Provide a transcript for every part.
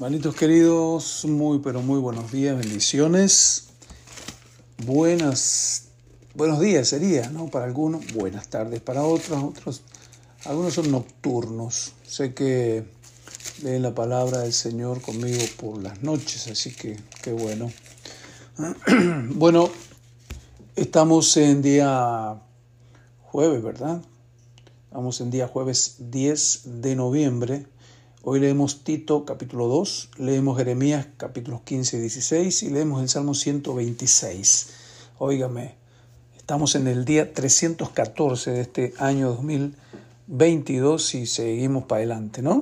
Hermanitos queridos, muy pero muy buenos días, bendiciones. Buenas, buenos días sería, ¿no? Para algunos, buenas tardes para otros, otros, algunos son nocturnos. Sé que leen la palabra del Señor conmigo por las noches, así que qué bueno. Bueno, estamos en día jueves, ¿verdad? Estamos en día jueves 10 de noviembre Hoy leemos Tito capítulo 2, leemos Jeremías capítulos 15 y 16 y leemos el Salmo 126. Óigame, estamos en el día 314 de este año 2022 y seguimos para adelante, ¿no?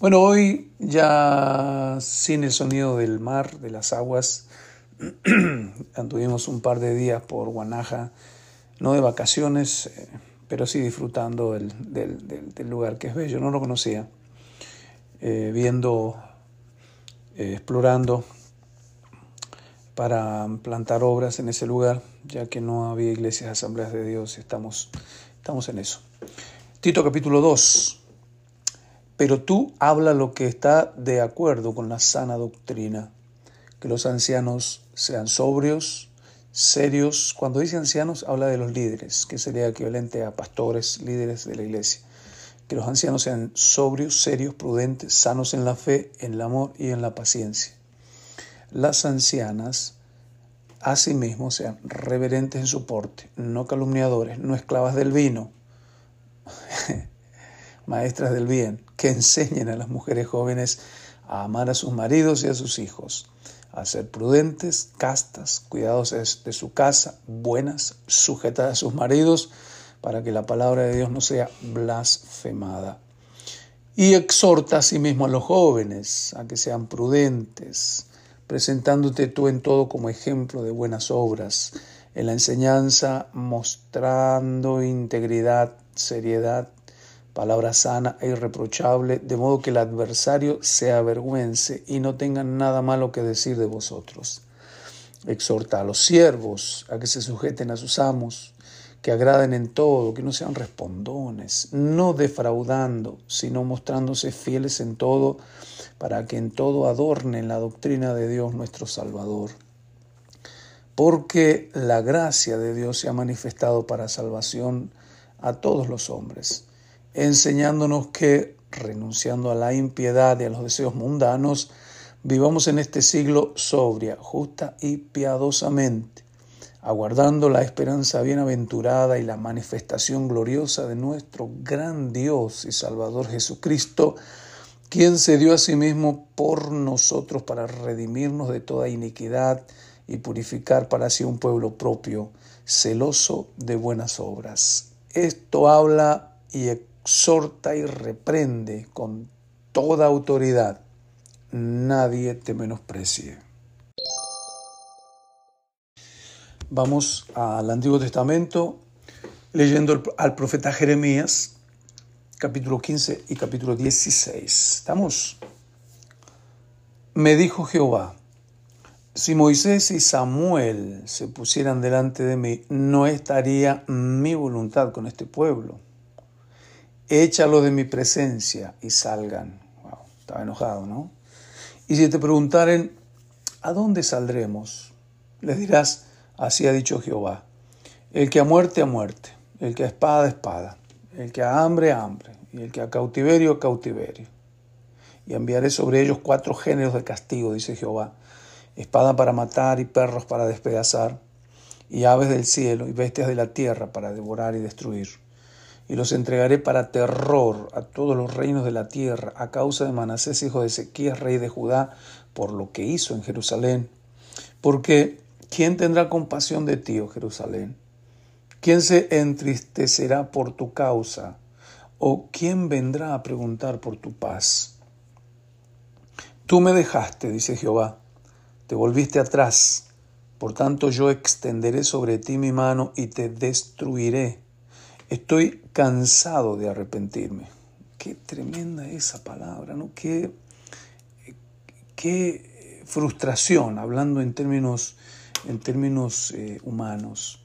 Bueno, hoy ya sin el sonido del mar, de las aguas, anduvimos un par de días por Guanaja, no de vacaciones, eh, pero sí disfrutando del, del lugar que es bello, no lo conocía. Eh, viendo, eh, explorando para plantar obras en ese lugar, ya que no había iglesias, asambleas de Dios, estamos, estamos en eso. Tito capítulo 2. Pero tú habla lo que está de acuerdo con la sana doctrina, que los ancianos sean sobrios, serios. Cuando dice ancianos, habla de los líderes, que sería equivalente a pastores, líderes de la iglesia que los ancianos sean sobrios, serios, prudentes, sanos en la fe, en el amor y en la paciencia. Las ancianas, asimismo, sean reverentes en su porte, no calumniadores, no esclavas del vino, maestras del bien, que enseñen a las mujeres jóvenes a amar a sus maridos y a sus hijos, a ser prudentes, castas, cuidados de su casa, buenas, sujetas a sus maridos, para que la palabra de Dios no sea blasfemada. Y exhorta asimismo a los jóvenes a que sean prudentes, presentándote tú en todo como ejemplo de buenas obras, en la enseñanza mostrando integridad, seriedad, palabra sana e irreprochable, de modo que el adversario se avergüence y no tenga nada malo que decir de vosotros. Exhorta a los siervos a que se sujeten a sus amos, que agraden en todo, que no sean respondones, no defraudando, sino mostrándose fieles en todo, para que en todo adornen la doctrina de Dios nuestro Salvador. Porque la gracia de Dios se ha manifestado para salvación a todos los hombres, enseñándonos que, renunciando a la impiedad y a los deseos mundanos, vivamos en este siglo sobria, justa y piadosamente aguardando la esperanza bienaventurada y la manifestación gloriosa de nuestro gran Dios y Salvador Jesucristo, quien se dio a sí mismo por nosotros para redimirnos de toda iniquidad y purificar para sí un pueblo propio, celoso de buenas obras. Esto habla y exhorta y reprende con toda autoridad. Nadie te menosprecie. Vamos al Antiguo Testamento leyendo al profeta Jeremías, capítulo 15 y capítulo 16. ¿Estamos? Me dijo Jehová, si Moisés y Samuel se pusieran delante de mí, no estaría mi voluntad con este pueblo. Échalo de mi presencia y salgan. Wow, estaba enojado, ¿no? Y si te preguntaren, ¿a dónde saldremos? Les dirás, Así ha dicho Jehová. El que a muerte, a muerte. El que a espada, a espada. El que a hambre, a hambre. Y el que a cautiverio, a cautiverio. Y enviaré sobre ellos cuatro géneros de castigo, dice Jehová. Espada para matar y perros para despedazar. Y aves del cielo y bestias de la tierra para devorar y destruir. Y los entregaré para terror a todos los reinos de la tierra, a causa de Manasés, hijo de Ezequías, rey de Judá, por lo que hizo en Jerusalén. Porque ¿Quién tendrá compasión de ti, oh Jerusalén? ¿Quién se entristecerá por tu causa? ¿O quién vendrá a preguntar por tu paz? Tú me dejaste, dice Jehová, te volviste atrás, por tanto yo extenderé sobre ti mi mano y te destruiré. Estoy cansado de arrepentirme. Qué tremenda esa palabra, ¿no? Qué, qué frustración, hablando en términos en términos eh, humanos.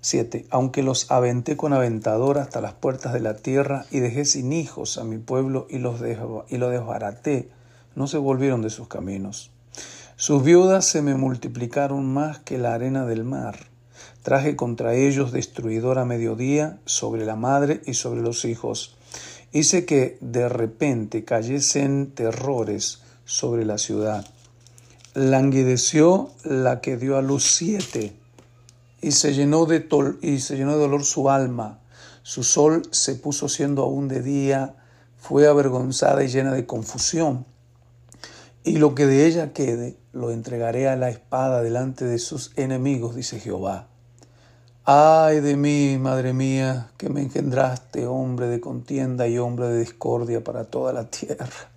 7. Aunque los aventé con aventador hasta las puertas de la tierra y dejé sin hijos a mi pueblo y, los y lo desbaraté, no se volvieron de sus caminos. Sus viudas se me multiplicaron más que la arena del mar. Traje contra ellos destruidor a mediodía sobre la madre y sobre los hijos. Hice que de repente cayesen terrores sobre la ciudad. Languideció la que dio a luz siete, y se llenó de, y se llenó de dolor su alma. Su sol se puso siendo aún de día, fue avergonzada y llena de confusión. Y lo que de ella quede, lo entregaré a la espada delante de sus enemigos, dice Jehová. Ay de mí, madre mía, que me engendraste, hombre de contienda y hombre de discordia para toda la tierra.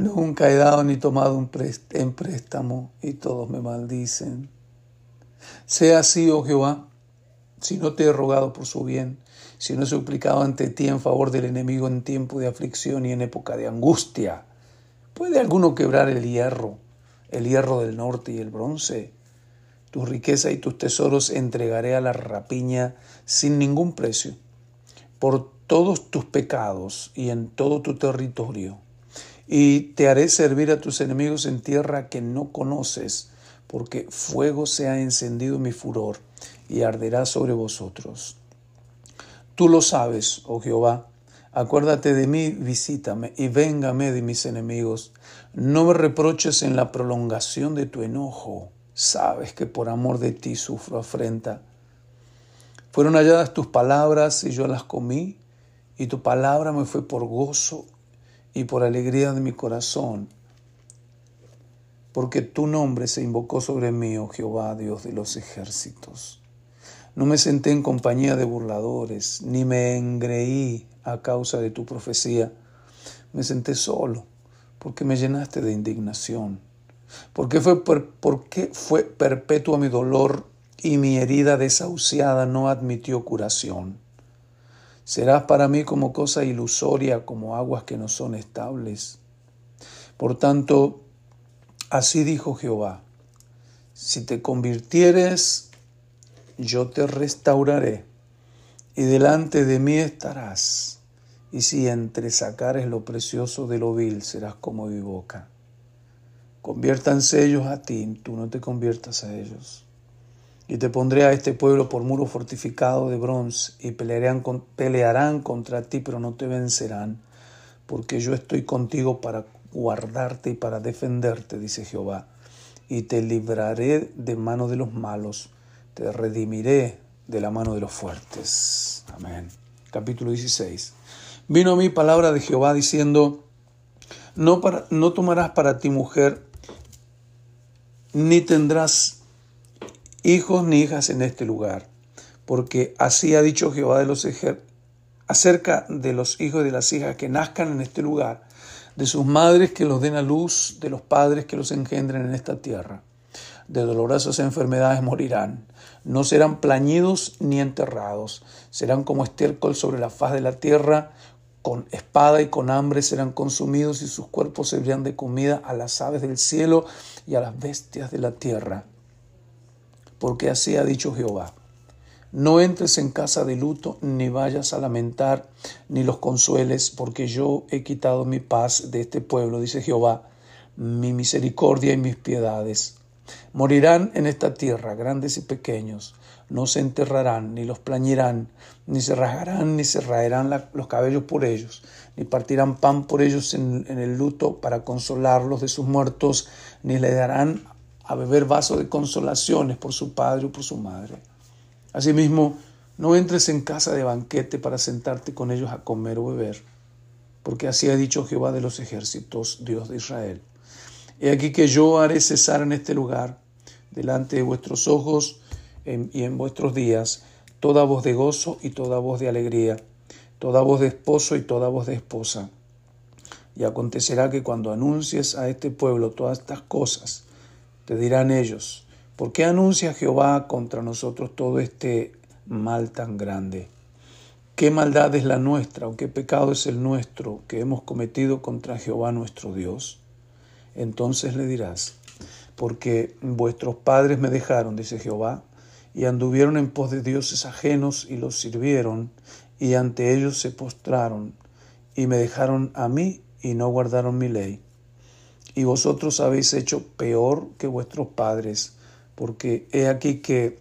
Nunca he dado ni tomado un en préstamo y todos me maldicen. Sea así, oh Jehová, si no te he rogado por su bien, si no he suplicado ante ti en favor del enemigo en tiempo de aflicción y en época de angustia. ¿Puede alguno quebrar el hierro, el hierro del norte y el bronce? Tu riqueza y tus tesoros entregaré a la rapiña sin ningún precio, por todos tus pecados y en todo tu territorio. Y te haré servir a tus enemigos en tierra que no conoces, porque fuego se ha encendido mi furor y arderá sobre vosotros. Tú lo sabes, oh Jehová, Acuérdate de mí, visítame y véngame de mis enemigos. No me reproches en la prolongación de tu enojo. Sabes que por amor de ti sufro afrenta. Fueron halladas tus palabras y yo las comí, y tu palabra me fue por gozo y por alegría de mi corazón, porque tu nombre se invocó sobre mí, oh Jehová, Dios de los ejércitos. No me senté en compañía de burladores, ni me engreí a causa de tu profecía. Me senté solo porque me llenaste de indignación. Porque fue, porque fue perpetua mi dolor y mi herida desahuciada no admitió curación. Serás para mí como cosa ilusoria, como aguas que no son estables. Por tanto, así dijo Jehová, si te convirtieres, yo te restauraré y delante de mí estarás. Y si entre sacares lo precioso de lo vil, serás como mi boca. Conviértanse ellos a ti, tú no te conviertas a ellos. Y te pondré a este pueblo por muro fortificado de bronce, y pelearán, pelearán contra ti, pero no te vencerán, porque yo estoy contigo para guardarte y para defenderte, dice Jehová. Y te libraré de mano de los malos, te redimiré de la mano de los fuertes. Amén. Capítulo 16. Vino a mí palabra de Jehová diciendo, no, para, no tomarás para ti mujer, ni tendrás hijos ni hijas en este lugar, porque así ha dicho Jehová de los acerca de los hijos y de las hijas que nazcan en este lugar, de sus madres que los den a luz, de los padres que los engendren en esta tierra. De dolorosas enfermedades morirán, no serán plañidos ni enterrados, serán como estiércol sobre la faz de la tierra, con espada y con hambre serán consumidos y sus cuerpos servirán de comida a las aves del cielo y a las bestias de la tierra. Porque así ha dicho Jehová. No entres en casa de luto, ni vayas a lamentar, ni los consueles, porque yo he quitado mi paz de este pueblo, dice Jehová, mi misericordia y mis piedades. Morirán en esta tierra grandes y pequeños, no se enterrarán, ni los plañirán, ni se rasgarán, ni se raerán los cabellos por ellos, ni partirán pan por ellos en, en el luto para consolarlos de sus muertos, ni le darán a beber vaso de consolaciones por su padre o por su madre. Asimismo, no entres en casa de banquete para sentarte con ellos a comer o beber, porque así ha dicho Jehová de los ejércitos, Dios de Israel. He aquí que yo haré cesar en este lugar, delante de vuestros ojos y en vuestros días, toda voz de gozo y toda voz de alegría, toda voz de esposo y toda voz de esposa. Y acontecerá que cuando anuncies a este pueblo todas estas cosas, te dirán ellos, ¿por qué anuncia Jehová contra nosotros todo este mal tan grande? ¿Qué maldad es la nuestra o qué pecado es el nuestro que hemos cometido contra Jehová nuestro Dios? Entonces le dirás, porque vuestros padres me dejaron, dice Jehová, y anduvieron en pos de dioses ajenos y los sirvieron, y ante ellos se postraron, y me dejaron a mí y no guardaron mi ley. Y vosotros habéis hecho peor que vuestros padres, porque he aquí que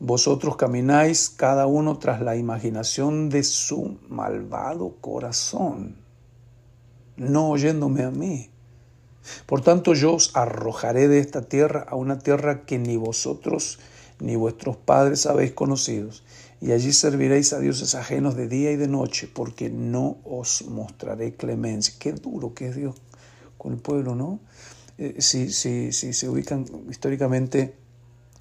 vosotros camináis cada uno tras la imaginación de su malvado corazón, no oyéndome a mí. Por tanto yo os arrojaré de esta tierra a una tierra que ni vosotros ni vuestros padres habéis conocido, y allí serviréis a dioses ajenos de día y de noche, porque no os mostraré clemencia. Qué duro que es Dios con el pueblo, ¿no? Eh, si, se ubican históricamente,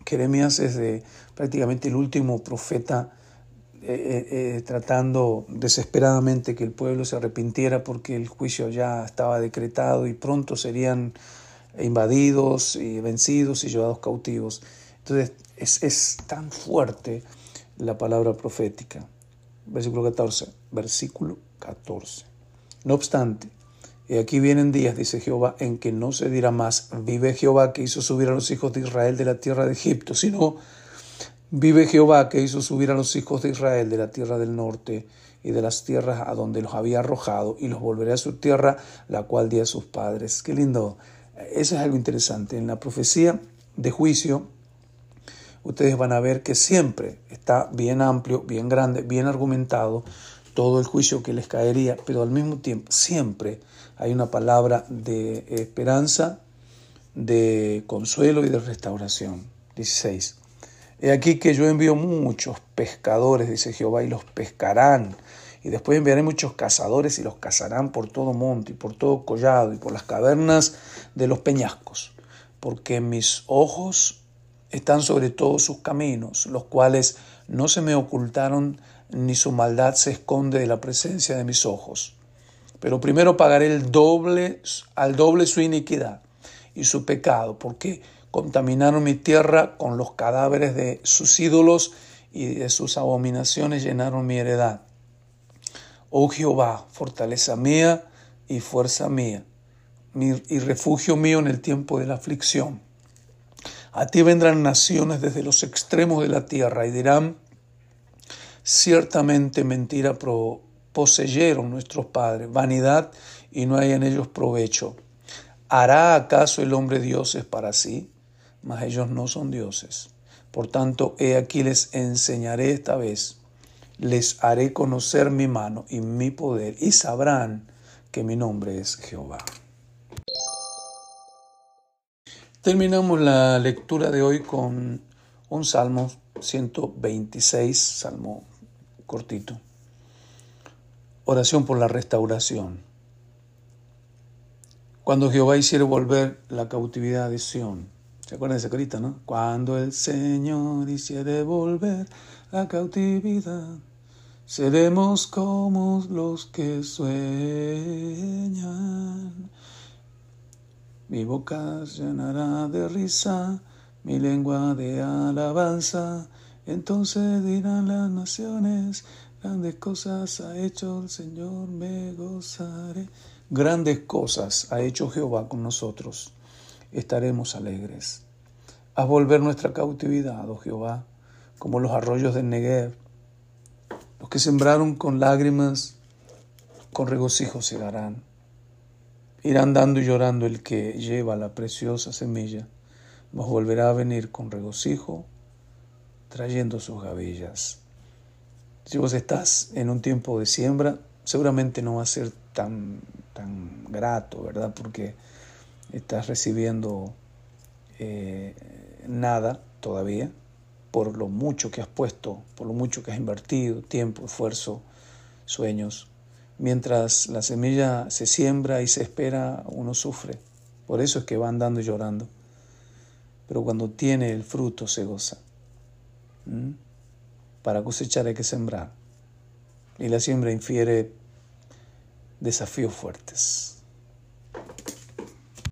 Jeremías es de, prácticamente el último profeta eh, eh, tratando desesperadamente que el pueblo se arrepintiera porque el juicio ya estaba decretado y pronto serían invadidos y vencidos y llevados cautivos. Entonces es, es tan fuerte la palabra profética. Versículo 14. Versículo 14. No obstante, y aquí vienen días, dice Jehová, en que no se dirá más, vive Jehová que hizo subir a los hijos de Israel de la tierra de Egipto, sino vive Jehová que hizo subir a los hijos de Israel de la tierra del norte y de las tierras a donde los había arrojado, y los volveré a su tierra, la cual di a sus padres. Qué lindo. Eso es algo interesante. En la profecía de juicio, ustedes van a ver que siempre está bien amplio, bien grande, bien argumentado todo el juicio que les caería, pero al mismo tiempo siempre hay una palabra de esperanza, de consuelo y de restauración. 16. He aquí que yo envío muchos pescadores, dice Jehová, y los pescarán. Y después enviaré muchos cazadores y los cazarán por todo monte y por todo collado y por las cavernas de los peñascos. Porque mis ojos están sobre todos sus caminos, los cuales no se me ocultaron, ni su maldad se esconde de la presencia de mis ojos. Pero primero pagaré el doble, al doble su iniquidad y su pecado, porque contaminaron mi tierra con los cadáveres de sus ídolos y de sus abominaciones llenaron mi heredad. Oh Jehová, fortaleza mía y fuerza mía, y refugio mío en el tiempo de la aflicción. A ti vendrán naciones desde los extremos de la tierra y dirán, ciertamente mentira poseyeron nuestros padres, vanidad y no hay en ellos provecho. ¿Hará acaso el hombre dioses para sí? Mas ellos no son dioses. Por tanto, he aquí les enseñaré esta vez, les haré conocer mi mano y mi poder, y sabrán que mi nombre es Jehová. Terminamos la lectura de hoy con un Salmo 126, Salmo cortito. Oración por la restauración. Cuando Jehová hiciera volver la cautividad de Sión. ¿Se acuerdan de carita, no? Cuando el Señor hiciera volver la cautividad, seremos como los que sueñan. Mi boca llenará de risa, mi lengua de alabanza. Entonces dirán las naciones, grandes cosas ha hecho el Señor, me gozaré. Grandes cosas ha hecho Jehová con nosotros, estaremos alegres. Haz volver nuestra cautividad, oh Jehová, como los arroyos del Negev. Los que sembraron con lágrimas, con regocijo darán. Irán dando y llorando el que lleva la preciosa semilla, mas volverá a venir con regocijo, trayendo sus gavillas. Si vos estás en un tiempo de siembra, seguramente no va a ser tan, tan grato, ¿verdad? Porque estás recibiendo eh, nada todavía por lo mucho que has puesto, por lo mucho que has invertido, tiempo, esfuerzo, sueños. Mientras la semilla se siembra y se espera, uno sufre. Por eso es que va andando y llorando. Pero cuando tiene el fruto se goza. ¿Mm? Para cosechar hay que sembrar. Y la siembra infiere desafíos fuertes.